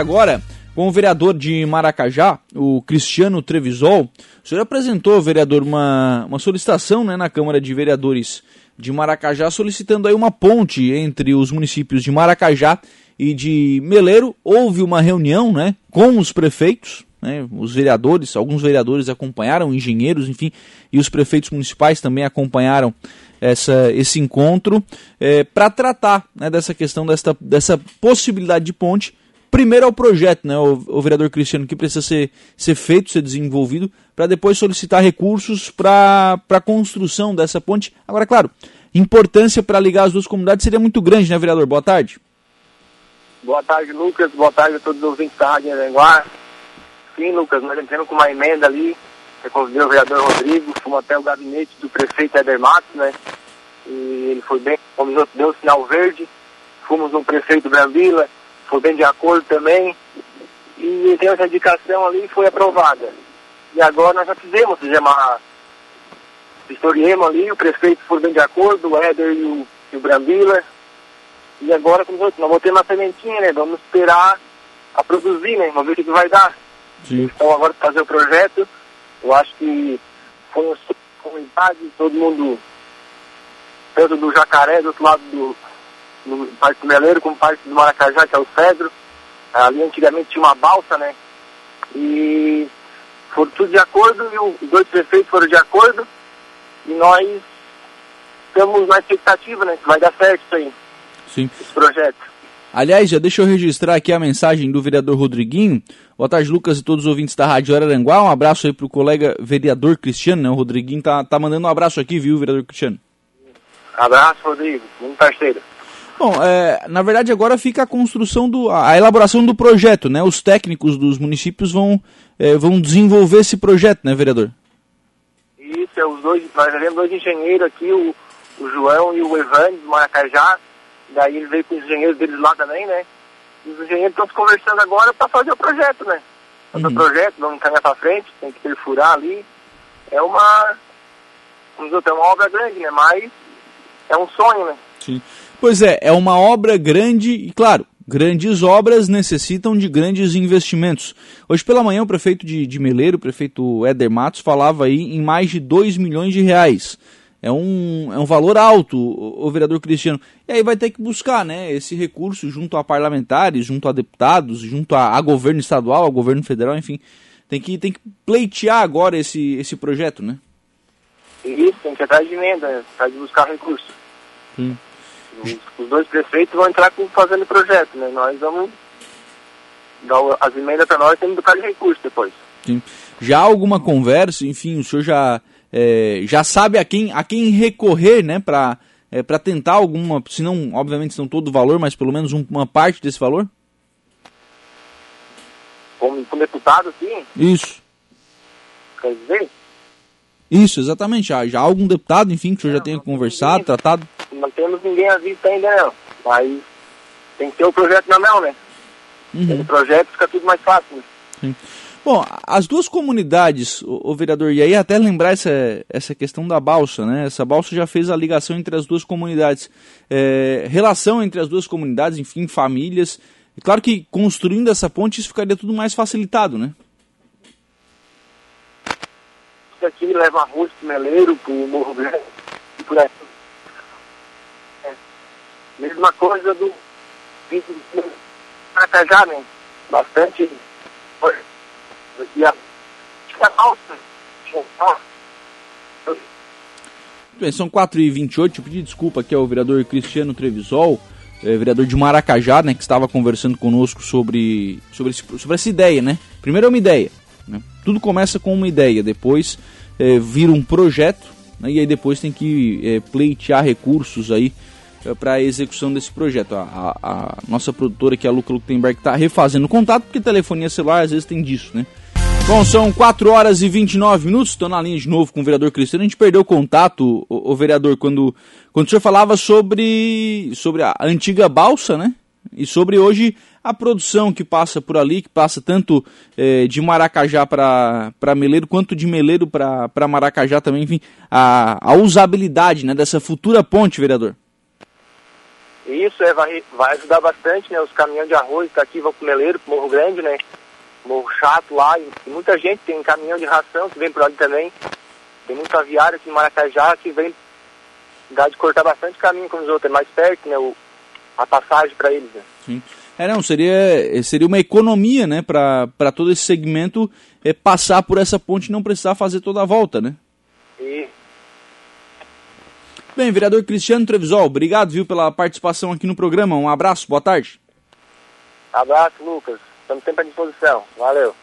Agora, com o vereador de Maracajá, o Cristiano Trevisol, o senhor apresentou, vereador, uma, uma solicitação né, na Câmara de Vereadores de Maracajá, solicitando aí uma ponte entre os municípios de Maracajá e de Meleiro. Houve uma reunião né, com os prefeitos, né, os vereadores, alguns vereadores acompanharam, engenheiros, enfim, e os prefeitos municipais também acompanharam essa, esse encontro é, para tratar né, dessa questão, dessa, dessa possibilidade de ponte primeiro é o projeto, né, o, o vereador Cristiano, que precisa ser, ser feito, ser desenvolvido, para depois solicitar recursos para a construção dessa ponte. Agora, claro, importância para ligar as duas comunidades seria muito grande, né, vereador? Boa tarde. Boa tarde, Lucas. Boa tarde a todos os ouvintes da Rádio Aranguá. Sim, Lucas, nós entramos com uma emenda ali, eu o vereador Rodrigo, fomos até o gabinete do prefeito Eder Matos, né, e ele foi bem, deu o sinal verde, fomos no prefeito Brambila, foi bem de acordo também. E tem essa indicação ali e foi aprovada. E agora nós já fizemos, fizemos a historiemos ali, o prefeito foi bem de acordo, o Éder e o, e o Brambila. E agora, como nós vamos ter uma sementinha, né? Vamos esperar a produzir, né? Vamos ver o que, que vai dar. Sim. Então agora fazer o projeto, eu acho que foi uma comunidade, todo mundo, tanto do Jacaré, do outro lado do, no Parque do Meleiro, como Parque do Maracajá, que é o Cedro. Ali antigamente tinha uma balsa, né? E foram tudo de acordo e os dois prefeitos foram de acordo e nós estamos na expectativa, né? Que vai dar certo isso aí. Sim. Esse projeto. Aliás, já deixa eu registrar aqui a mensagem do vereador Rodriguinho. Boa tarde, Lucas e todos os ouvintes da Rádio Araranguá. Um abraço aí pro colega vereador Cristiano, né? O Rodriguinho tá, tá mandando um abraço aqui, viu, vereador Cristiano? Abraço, Rodrigo. Muito parceiro. Bom, é, na verdade agora fica a construção do, a elaboração do projeto, né? Os técnicos dos municípios vão, é, vão desenvolver esse projeto, né, vereador? Isso, é os dois, nós temos dois engenheiros aqui, o, o João e o Evandro do Maracajá, daí ele veio com os engenheiros deles lá também, né? E os engenheiros estão conversando agora para fazer o projeto, né? Fazer uhum. o projeto, vamos caminhar para frente, tem que perfurar ali. É uma, vamos dizer, é uma obra grande, né? Mas é um sonho, né? Sim. Pois é, é uma obra grande e, claro, grandes obras necessitam de grandes investimentos. Hoje pela manhã o prefeito de, de Meleiro, o prefeito Éder Matos, falava aí em mais de 2 milhões de reais. É um, é um valor alto, o, o, vereador Cristiano. E aí vai ter que buscar né, esse recurso junto a parlamentares, junto a deputados, junto a, a governo estadual, ao governo federal, enfim. Tem que, tem que pleitear agora esse, esse projeto, né? Isso, tem que ir atrás de emenda, atrás de buscar recurso. Sim. Os, dois prefeitos vão entrar com, fazendo projeto, né? Nós vamos dar as emendas para nós e temos que de recurso depois. Sim. Já alguma conversa, enfim, o senhor já, é, já sabe a quem, a quem recorrer, né, para é, para tentar alguma, se não, obviamente, se não todo o valor, mas pelo menos um, uma parte desse valor? Como, como deputado, sim? Isso. Quer dizer? Isso, exatamente. Já, já há algum deputado, enfim, que o senhor já tenha conversado, ninguém, tratado? Não temos ninguém à vista ainda, não. Mas tem que ter o projeto na mão, né? Uhum. O projeto fica tudo mais fácil. Né? Sim. Bom, as duas comunidades, o, o, vereador, e aí até lembrar essa, essa questão da balsa, né? Essa balsa já fez a ligação entre as duas comunidades. É, relação entre as duas comunidades, enfim, famílias. É claro que construindo essa ponte isso ficaria tudo mais facilitado, né? aqui leva arroz pro Meleiro, pro Morro Grande e por aí. Mesma coisa do Maracajá, né? Bastante. E a. Bem, são 4h28, eu pedi desculpa aqui ao vereador Cristiano Trevisol, é, vereador de Maracajá, né, que estava conversando conosco sobre, sobre, esse, sobre essa ideia, né? Primeiro é uma ideia, né? Tudo começa com uma ideia, depois é, vira um projeto né, e aí depois tem que é, pleitear recursos aí para a execução desse projeto. A, a, a, nossa produtora aqui, a Luca Lutemberg, está refazendo o contato porque telefonia celular às vezes tem disso, né? Bom, são 4 horas e 29 minutos, estou na linha de novo com o vereador Cristiano. A gente perdeu o contato, o, o vereador, quando, quando o senhor falava sobre, sobre a antiga balsa, né? E sobre hoje a produção que passa por ali, que passa tanto é, de Maracajá para Meleiro, quanto de Meleiro para Maracajá também, enfim, a, a usabilidade né, dessa futura ponte, vereador. E isso é, vai, vai ajudar bastante, né? Os caminhões de arroz daqui vão pro Meleiro, pro Morro Grande, né? Morro Chato lá, e muita gente tem caminhão de ração que vem por ali também. Tem muita aviária aqui em Maracajá que vem dá de cortar bastante caminho com os outros, é mais perto, né? O, a passagem para eles, né? Sim. É, não, seria, seria uma economia, né, para todo esse segmento é, passar por essa ponte e não precisar fazer toda a volta, né? Bem, vereador Cristiano Trevisol, obrigado, viu, pela participação aqui no programa. Um abraço, boa tarde. Abraço, Lucas. Estamos sempre à disposição. Valeu.